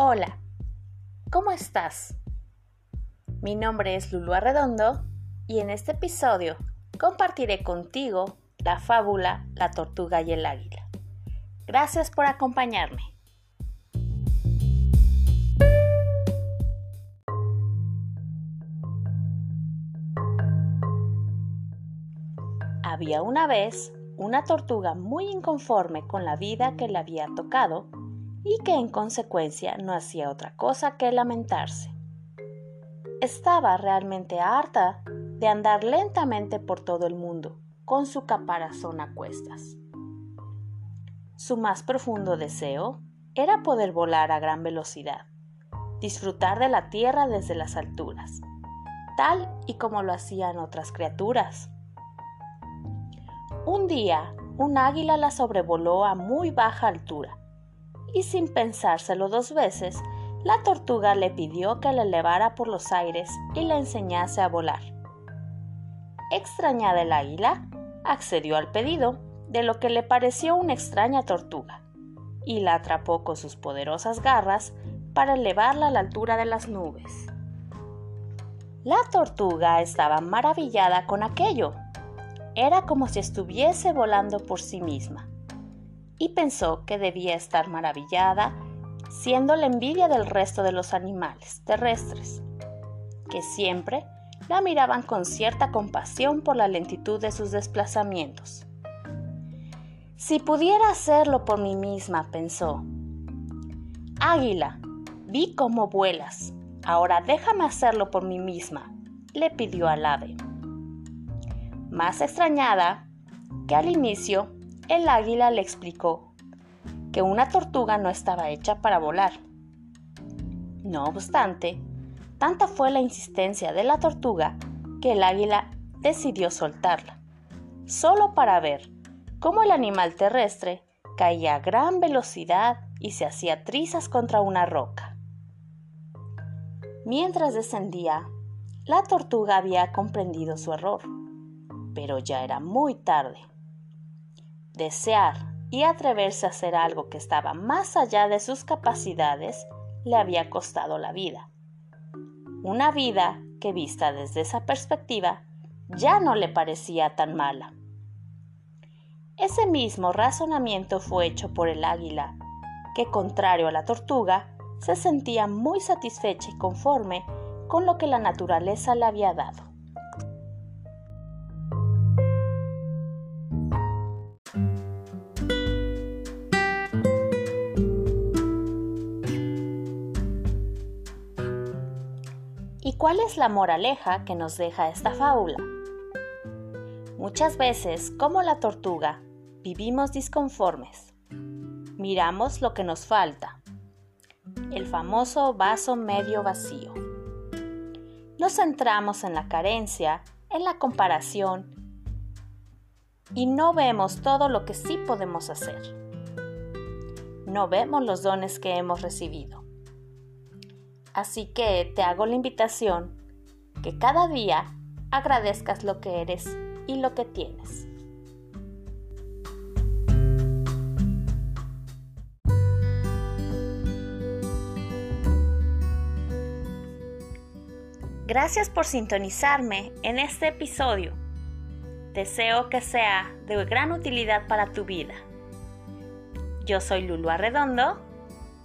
Hola, ¿cómo estás? Mi nombre es Lulu Arredondo y en este episodio compartiré contigo la fábula La tortuga y el águila. Gracias por acompañarme. Había una vez una tortuga muy inconforme con la vida que le había tocado y que en consecuencia no hacía otra cosa que lamentarse. Estaba realmente harta de andar lentamente por todo el mundo con su caparazón a cuestas. Su más profundo deseo era poder volar a gran velocidad, disfrutar de la tierra desde las alturas, tal y como lo hacían otras criaturas. Un día, un águila la sobrevoló a muy baja altura y sin pensárselo dos veces, la tortuga le pidió que la elevara por los aires y le enseñase a volar. Extrañada el águila, accedió al pedido, de lo que le pareció una extraña tortuga, y la atrapó con sus poderosas garras para elevarla a la altura de las nubes. La tortuga estaba maravillada con aquello era como si estuviese volando por sí misma, y pensó que debía estar maravillada, siendo la envidia del resto de los animales terrestres, que siempre la miraban con cierta compasión por la lentitud de sus desplazamientos. Si pudiera hacerlo por mí misma, pensó. Águila, vi cómo vuelas. Ahora déjame hacerlo por mí misma, le pidió al ave más extrañada que al inicio, el águila le explicó que una tortuga no estaba hecha para volar. No obstante, tanta fue la insistencia de la tortuga que el águila decidió soltarla, solo para ver cómo el animal terrestre caía a gran velocidad y se hacía trizas contra una roca. Mientras descendía, la tortuga había comprendido su error pero ya era muy tarde. Desear y atreverse a hacer algo que estaba más allá de sus capacidades le había costado la vida. Una vida que vista desde esa perspectiva ya no le parecía tan mala. Ese mismo razonamiento fue hecho por el águila, que contrario a la tortuga, se sentía muy satisfecha y conforme con lo que la naturaleza le había dado. ¿Y cuál es la moraleja que nos deja esta fábula? Muchas veces, como la tortuga, vivimos disconformes. Miramos lo que nos falta. El famoso vaso medio vacío. Nos centramos en la carencia, en la comparación y no vemos todo lo que sí podemos hacer. No vemos los dones que hemos recibido. Así que te hago la invitación que cada día agradezcas lo que eres y lo que tienes. Gracias por sintonizarme en este episodio. Deseo que sea de gran utilidad para tu vida. Yo soy Lulu Arredondo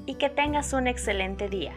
y que tengas un excelente día.